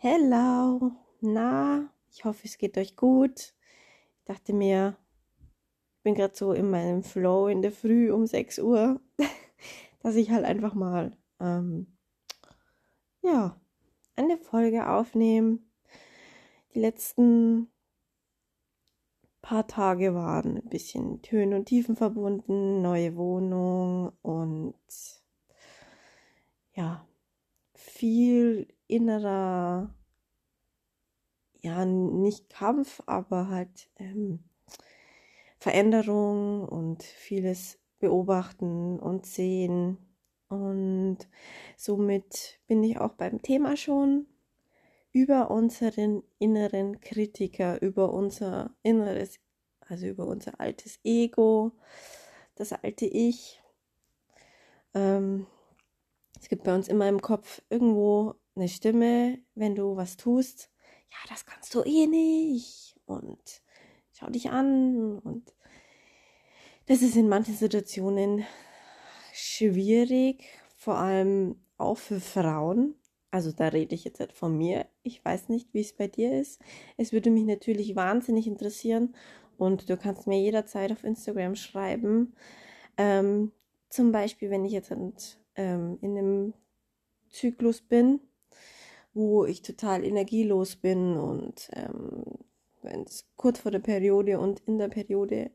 Hello, na, ich hoffe, es geht euch gut. Ich dachte mir, ich bin gerade so in meinem Flow in der Früh um 6 Uhr, dass ich halt einfach mal, ähm, ja, eine Folge aufnehme. Die letzten paar Tage waren ein bisschen Höhen und Tiefen verbunden, neue Wohnung und ja, viel innerer, ja, nicht Kampf, aber halt ähm, Veränderung und vieles beobachten und sehen. Und somit bin ich auch beim Thema schon über unseren inneren Kritiker, über unser inneres, also über unser altes Ego, das alte Ich. Ähm, es gibt bei uns immer im Kopf irgendwo eine Stimme, wenn du was tust, ja, das kannst du eh nicht und schau dich an und das ist in manchen Situationen schwierig, vor allem auch für Frauen. Also da rede ich jetzt nicht von mir. Ich weiß nicht, wie es bei dir ist. Es würde mich natürlich wahnsinnig interessieren und du kannst mir jederzeit auf Instagram schreiben. Ähm, zum Beispiel, wenn ich jetzt ähm, in einem Zyklus bin, wo ich total energielos bin und ähm, wenn es kurz vor der Periode und in der Periode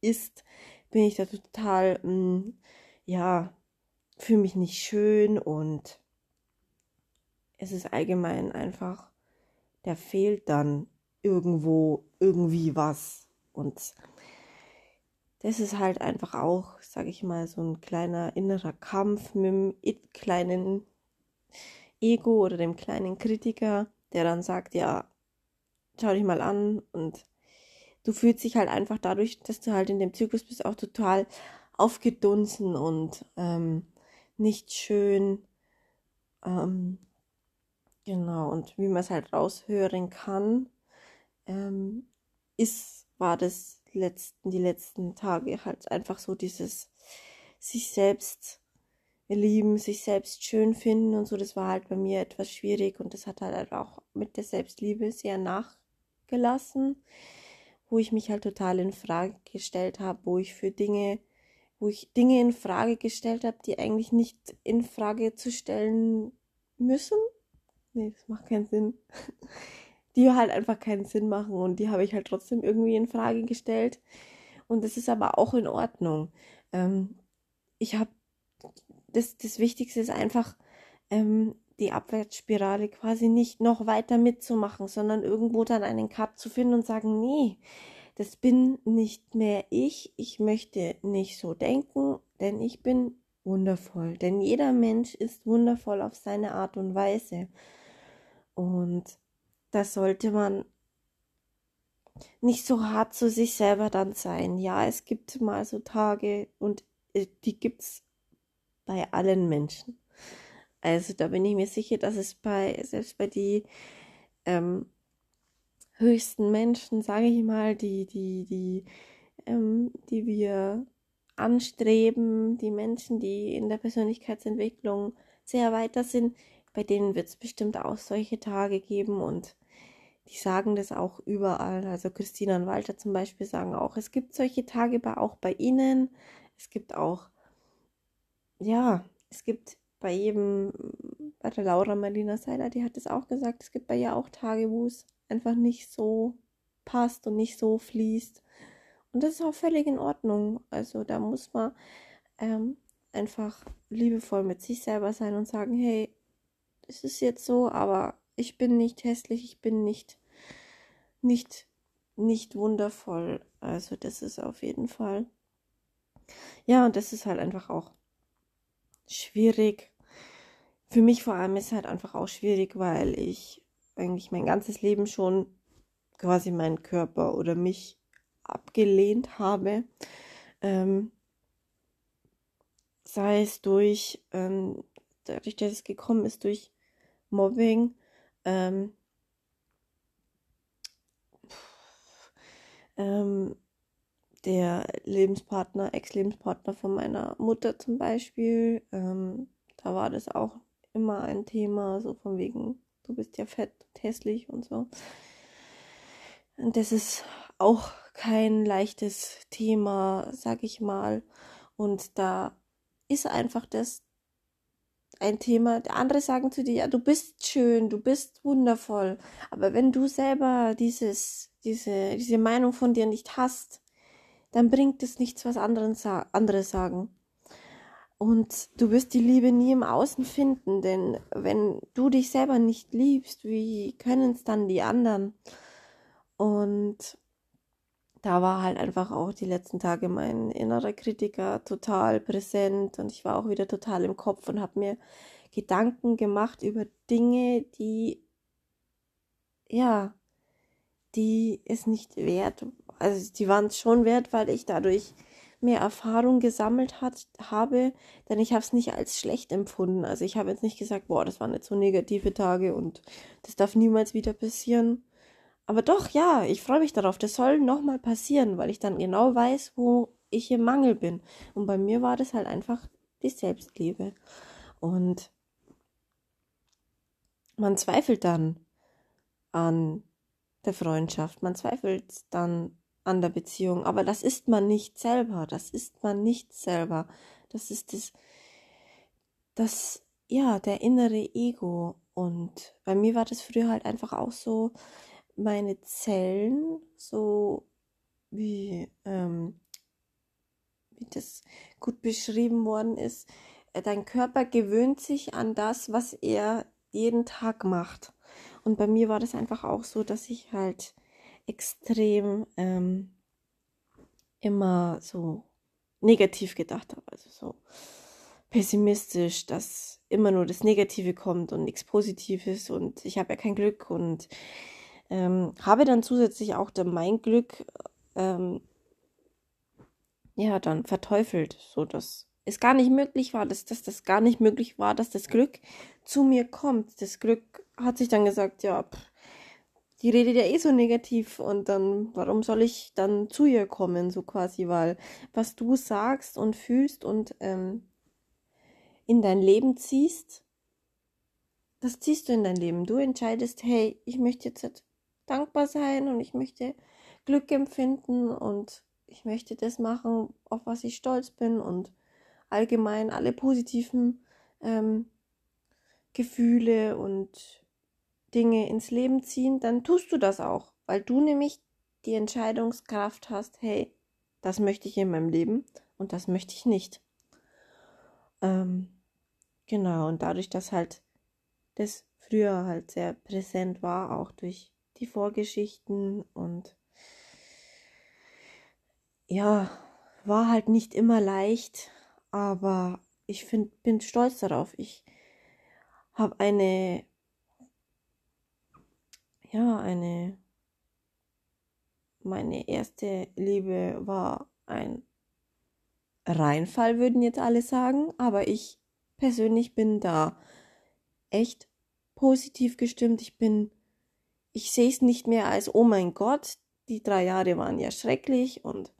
ist, bin ich da total, mh, mm, ja, fühle mich nicht schön und es ist allgemein einfach, der fehlt dann irgendwo irgendwie was und das ist halt einfach auch, sage ich mal, so ein kleiner innerer Kampf mit dem kleinen Ego oder dem kleinen Kritiker, der dann sagt, ja, schau dich mal an und du fühlst dich halt einfach dadurch, dass du halt in dem Zyklus bist, auch total aufgedunsen und ähm, nicht schön. Ähm, genau, und wie man es halt raushören kann, ähm, ist, war das letzten, die letzten Tage halt einfach so dieses sich selbst lieben, sich selbst schön finden und so. Das war halt bei mir etwas schwierig und das hat halt auch mit der Selbstliebe sehr nachgelassen, wo ich mich halt total in Frage gestellt habe, wo ich für Dinge, wo ich Dinge in Frage gestellt habe, die eigentlich nicht in Frage zu stellen müssen. Nee, das macht keinen Sinn. Die halt einfach keinen Sinn machen und die habe ich halt trotzdem irgendwie in Frage gestellt. Und das ist aber auch in Ordnung. Ähm, ich habe das, das Wichtigste ist einfach, ähm, die Abwärtsspirale quasi nicht noch weiter mitzumachen, sondern irgendwo dann einen Cut zu finden und sagen, nee, das bin nicht mehr ich, ich möchte nicht so denken, denn ich bin wundervoll. Denn jeder Mensch ist wundervoll auf seine Art und Weise. Und das sollte man nicht so hart zu sich selber dann sein. Ja, es gibt mal so Tage und äh, die gibt es bei allen Menschen. Also da bin ich mir sicher, dass es bei, selbst bei die ähm, höchsten Menschen, sage ich mal, die, die, die, ähm, die wir anstreben, die Menschen, die in der Persönlichkeitsentwicklung sehr weiter sind, bei denen wird es bestimmt auch solche Tage geben und die sagen das auch überall. Also Christina und Walter zum Beispiel sagen auch, es gibt solche Tage bei, auch bei ihnen. Es gibt auch ja, es gibt bei jedem, bei der Laura Marlina Seiler, die hat es auch gesagt, es gibt bei ihr auch Tage, wo es einfach nicht so passt und nicht so fließt. Und das ist auch völlig in Ordnung. Also da muss man ähm, einfach liebevoll mit sich selber sein und sagen, hey, es ist jetzt so, aber ich bin nicht hässlich, ich bin nicht, nicht, nicht wundervoll. Also das ist auf jeden Fall. Ja, und das ist halt einfach auch schwierig. Für mich vor allem ist halt einfach auch schwierig, weil ich eigentlich mein ganzes Leben schon quasi meinen Körper oder mich abgelehnt habe. Ähm, sei es durch, ähm, dadurch, dass es gekommen ist, durch Mobbing, ähm, ähm, der Lebenspartner, Ex-Lebenspartner von meiner Mutter zum Beispiel, ähm, da war das auch immer ein Thema, so von wegen du bist ja fett und hässlich und so. Und das ist auch kein leichtes Thema, sag ich mal. Und da ist einfach das ein Thema. Andere sagen zu dir, ja, du bist schön, du bist wundervoll. Aber wenn du selber dieses, diese, diese Meinung von dir nicht hast, dann bringt es nichts, was anderen, andere sagen. Und du wirst die Liebe nie im Außen finden, denn wenn du dich selber nicht liebst, wie können es dann die anderen? Und da war halt einfach auch die letzten Tage mein innerer Kritiker total präsent und ich war auch wieder total im Kopf und habe mir Gedanken gemacht über Dinge, die ja, die es nicht wert, also die waren es schon wert, weil ich dadurch mehr Erfahrung gesammelt hat, habe, denn ich habe es nicht als schlecht empfunden. Also ich habe jetzt nicht gesagt, boah, das waren jetzt so negative Tage und das darf niemals wieder passieren. Aber doch, ja, ich freue mich darauf. Das soll nochmal passieren, weil ich dann genau weiß, wo ich im Mangel bin. Und bei mir war das halt einfach die Selbstliebe. Und man zweifelt dann an der Freundschaft, man zweifelt dann an der Beziehung, aber das ist man nicht selber, das ist man nicht selber. Das ist das, das, ja, der innere Ego. Und bei mir war das früher halt einfach auch so, meine Zellen, so wie, ähm, wie das gut beschrieben worden ist, äh, dein Körper gewöhnt sich an das, was er jeden Tag macht. Und bei mir war das einfach auch so, dass ich halt extrem ähm, immer so negativ gedacht habe. Also so pessimistisch, dass immer nur das Negative kommt und nichts Positives und ich habe ja kein Glück und ähm, habe dann zusätzlich auch dann mein Glück ähm, ja dann verteufelt, so dass es gar nicht möglich war, dass, dass das gar nicht möglich war, dass das Glück zu mir kommt. Das Glück hat sich dann gesagt, ja, pff, die redet ja eh so negativ und dann, warum soll ich dann zu ihr kommen, so quasi, weil was du sagst und fühlst und ähm, in dein Leben ziehst, das ziehst du in dein Leben. Du entscheidest, hey, ich möchte jetzt dankbar sein und ich möchte Glück empfinden und ich möchte das machen, auf was ich stolz bin und allgemein alle positiven ähm, Gefühle und Dinge ins Leben ziehen, dann tust du das auch, weil du nämlich die Entscheidungskraft hast, hey, das möchte ich in meinem Leben und das möchte ich nicht. Ähm, genau, und dadurch, dass halt das früher halt sehr präsent war, auch durch die Vorgeschichten und ja, war halt nicht immer leicht, aber ich find, bin stolz darauf. Ich habe eine, ja, eine, meine erste Liebe war ein Reinfall, würden jetzt alle sagen, aber ich persönlich bin da echt positiv gestimmt. Ich bin ich sehe es nicht mehr als, oh mein Gott, die drei Jahre waren ja schrecklich und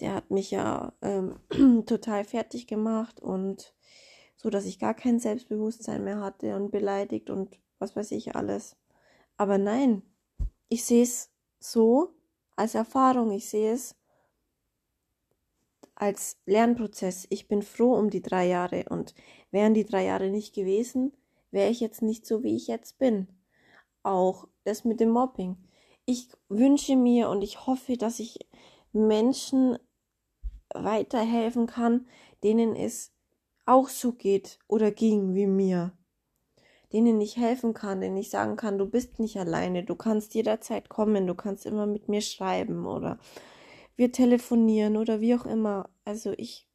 der hat mich ja ähm, total fertig gemacht und so, dass ich gar kein Selbstbewusstsein mehr hatte und beleidigt und was weiß ich alles. Aber nein, ich sehe es so als Erfahrung, ich sehe es als Lernprozess. Ich bin froh um die drei Jahre und wären die drei Jahre nicht gewesen, wäre ich jetzt nicht so, wie ich jetzt bin. Auch das mit dem Mobbing. Ich wünsche mir und ich hoffe, dass ich Menschen weiterhelfen kann, denen es auch so geht oder ging wie mir. Denen ich helfen kann, denen ich sagen kann, du bist nicht alleine, du kannst jederzeit kommen, du kannst immer mit mir schreiben oder wir telefonieren oder wie auch immer. Also ich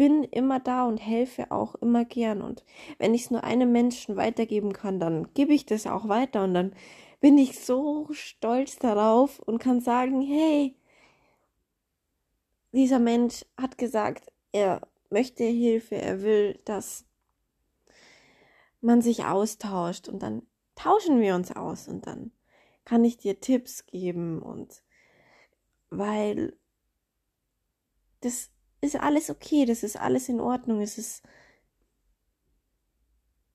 bin immer da und helfe auch immer gern. Und wenn ich es nur einem Menschen weitergeben kann, dann gebe ich das auch weiter. Und dann bin ich so stolz darauf und kann sagen, hey, dieser Mensch hat gesagt, er möchte Hilfe, er will, dass man sich austauscht und dann tauschen wir uns aus und dann kann ich dir Tipps geben und weil das ist alles okay, das ist alles in Ordnung, es ist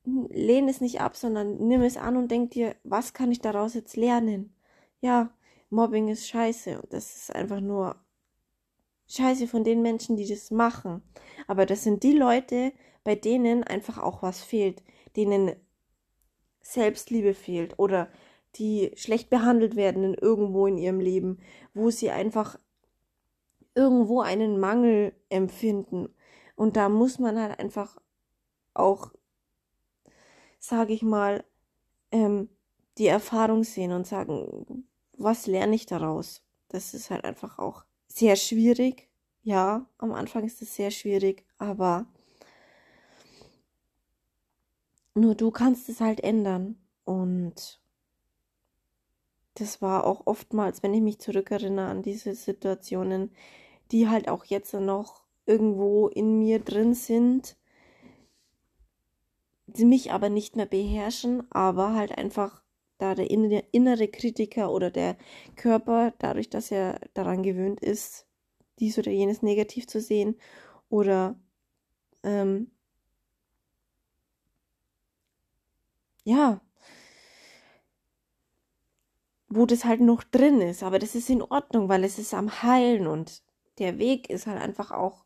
lehn es nicht ab, sondern nimm es an und denk dir, was kann ich daraus jetzt lernen? Ja, Mobbing ist scheiße und das ist einfach nur scheiße von den Menschen, die das machen. Aber das sind die Leute, bei denen einfach auch was fehlt, denen Selbstliebe fehlt oder die schlecht behandelt werden in irgendwo in ihrem Leben, wo sie einfach irgendwo einen Mangel empfinden. Und da muss man halt einfach auch, sage ich mal, ähm, die Erfahrung sehen und sagen, was lerne ich daraus? Das ist halt einfach auch sehr schwierig. Ja, am Anfang ist es sehr schwierig, aber nur du kannst es halt ändern. Und das war auch oftmals, wenn ich mich zurückerinnere an diese Situationen, die halt auch jetzt noch irgendwo in mir drin sind, die mich aber nicht mehr beherrschen, aber halt einfach da der innere Kritiker oder der Körper, dadurch, dass er daran gewöhnt ist, dies oder jenes negativ zu sehen oder ähm, ja, wo das halt noch drin ist, aber das ist in Ordnung, weil es ist am Heilen und der Weg ist halt einfach auch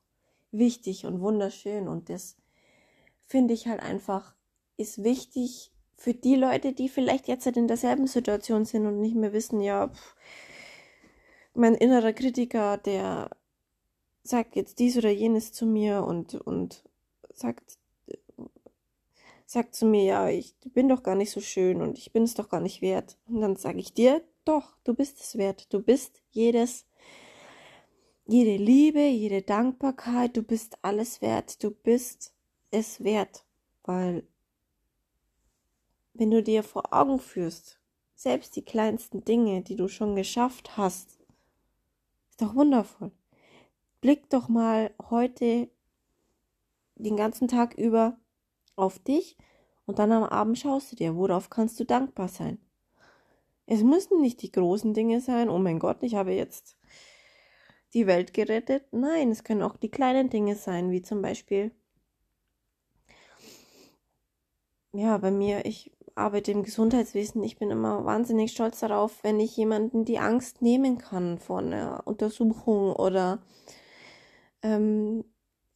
wichtig und wunderschön und das finde ich halt einfach ist wichtig für die Leute, die vielleicht jetzt halt in derselben Situation sind und nicht mehr wissen, ja, pff, mein innerer Kritiker, der sagt jetzt dies oder jenes zu mir und, und sagt, sagt zu mir, ja, ich bin doch gar nicht so schön und ich bin es doch gar nicht wert. Und dann sage ich dir, doch, du bist es wert. Du bist jedes, jede Liebe, jede Dankbarkeit, du bist alles wert. Du bist es wert, weil wenn du dir vor Augen führst, selbst die kleinsten Dinge, die du schon geschafft hast, ist doch wundervoll. Blick doch mal heute den ganzen Tag über auf dich und dann am Abend schaust du dir, worauf kannst du dankbar sein. Es müssen nicht die großen Dinge sein, oh mein Gott, ich habe jetzt die Welt gerettet. Nein, es können auch die kleinen Dinge sein, wie zum Beispiel, ja, bei mir, ich arbeite im Gesundheitswesen. Ich bin immer wahnsinnig stolz darauf, wenn ich jemanden die Angst nehmen kann vor einer Untersuchung oder ähm,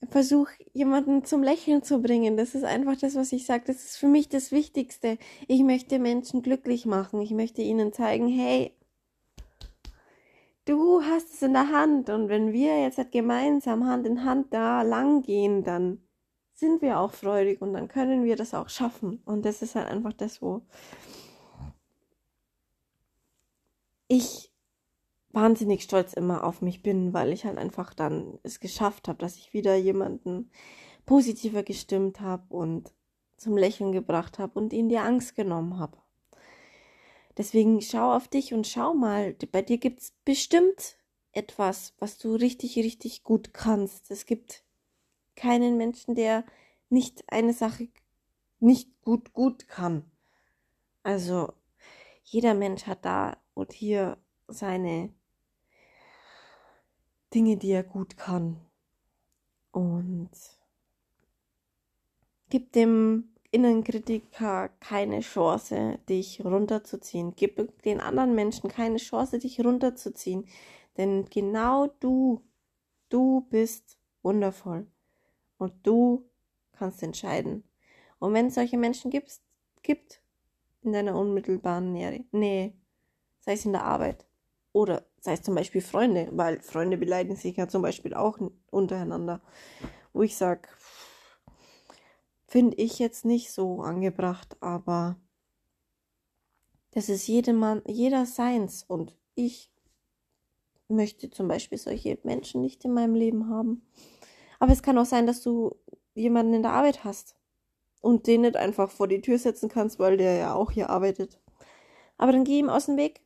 versuche jemanden zum Lächeln zu bringen. Das ist einfach das, was ich sage. Das ist für mich das Wichtigste. Ich möchte Menschen glücklich machen. Ich möchte ihnen zeigen, hey, du hast es in der Hand. Und wenn wir jetzt halt gemeinsam Hand in Hand da lang gehen, dann sind wir auch freudig und dann können wir das auch schaffen. Und das ist halt einfach das, wo ich wahnsinnig stolz immer auf mich bin, weil ich halt einfach dann es geschafft habe, dass ich wieder jemanden positiver gestimmt habe und zum Lächeln gebracht habe und ihn die Angst genommen habe. Deswegen schau auf dich und schau mal, bei dir gibt es bestimmt etwas, was du richtig, richtig gut kannst. Es gibt keinen Menschen, der nicht eine Sache nicht gut gut kann. Also jeder Mensch hat da und hier seine Dinge, die er gut kann. Und gibt dem Innenkritiker keine Chance, dich runterzuziehen. Gib den anderen Menschen keine Chance, dich runterzuziehen. Denn genau du, du bist wundervoll und du kannst entscheiden. Und wenn es solche Menschen gibt, gibt in deiner unmittelbaren Nähe, sei es in der Arbeit oder sei es zum Beispiel Freunde, weil Freunde beleidigen sich ja zum Beispiel auch untereinander, wo ich sage, finde ich jetzt nicht so angebracht, aber das ist jedem jeder seins und ich möchte zum Beispiel solche Menschen nicht in meinem Leben haben. Aber es kann auch sein, dass du jemanden in der Arbeit hast und den nicht einfach vor die Tür setzen kannst, weil der ja auch hier arbeitet. Aber dann geh ihm aus dem Weg.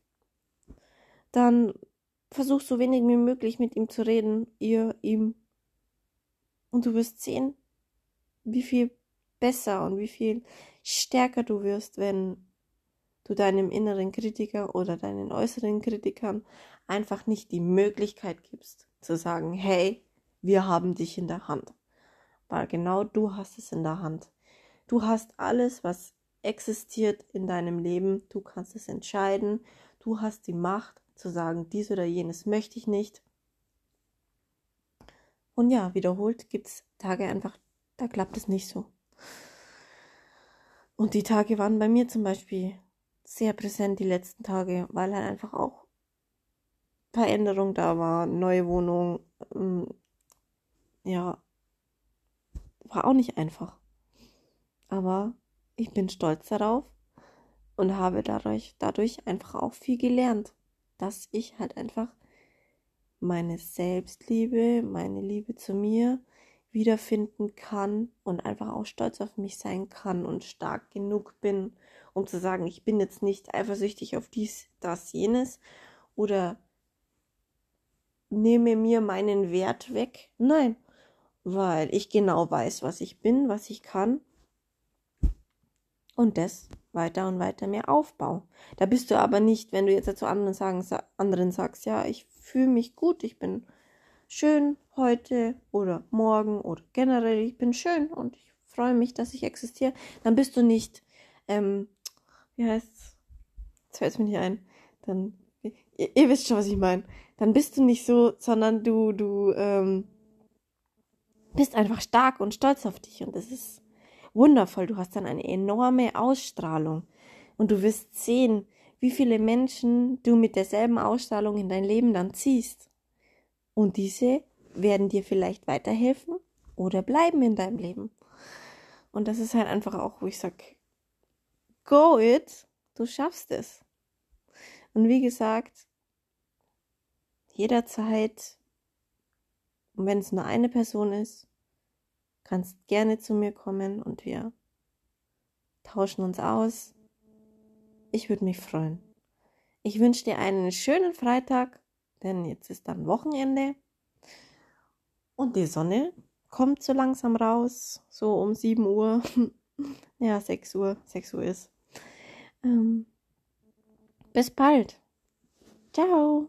Dann versuch so wenig wie möglich mit ihm zu reden, ihr, ihm. Und du wirst sehen, wie viel besser und wie viel stärker du wirst, wenn du deinem inneren Kritiker oder deinen äußeren Kritikern einfach nicht die Möglichkeit gibst zu sagen, hey, wir haben dich in der Hand. Weil genau du hast es in der Hand. Du hast alles, was existiert in deinem Leben. Du kannst es entscheiden. Du hast die Macht zu sagen, dies oder jenes möchte ich nicht. Und ja, wiederholt gibt es Tage einfach, da klappt es nicht so. Und die Tage waren bei mir zum Beispiel sehr präsent, die letzten Tage, weil halt einfach auch Veränderung da war, neue Wohnung, ähm, ja, war auch nicht einfach. Aber ich bin stolz darauf und habe dadurch, dadurch einfach auch viel gelernt, dass ich halt einfach meine Selbstliebe, meine Liebe zu mir wiederfinden kann und einfach auch stolz auf mich sein kann und stark genug bin, um zu sagen, ich bin jetzt nicht eifersüchtig auf dies, das, jenes oder nehme mir meinen Wert weg. Nein, weil ich genau weiß, was ich bin, was ich kann und das weiter und weiter mehr aufbaue. Da bist du aber nicht, wenn du jetzt zu anderen, sagen, anderen sagst, ja, ich fühle mich gut, ich bin schön heute oder morgen oder generell, ich bin schön und ich freue mich, dass ich existiere, dann bist du nicht, ähm, wie heißt's? Jetzt fällt es mir nicht ein. Dann, ihr, ihr, wisst schon, was ich meine. Dann bist du nicht so, sondern du, du, ähm, bist einfach stark und stolz auf dich und das ist wundervoll. Du hast dann eine enorme Ausstrahlung und du wirst sehen, wie viele Menschen du mit derselben Ausstrahlung in dein Leben dann ziehst. Und diese werden dir vielleicht weiterhelfen oder bleiben in deinem Leben. Und das ist halt einfach auch, wo ich sage, go it, du schaffst es. Und wie gesagt, jederzeit, und wenn es nur eine Person ist, kannst gerne zu mir kommen und wir tauschen uns aus. Ich würde mich freuen. Ich wünsche dir einen schönen Freitag, denn jetzt ist dann Wochenende und die Sonne kommt so langsam raus, so um 7 Uhr. ja, 6 Uhr, 6 Uhr ist. Ähm, bis bald. Ciao.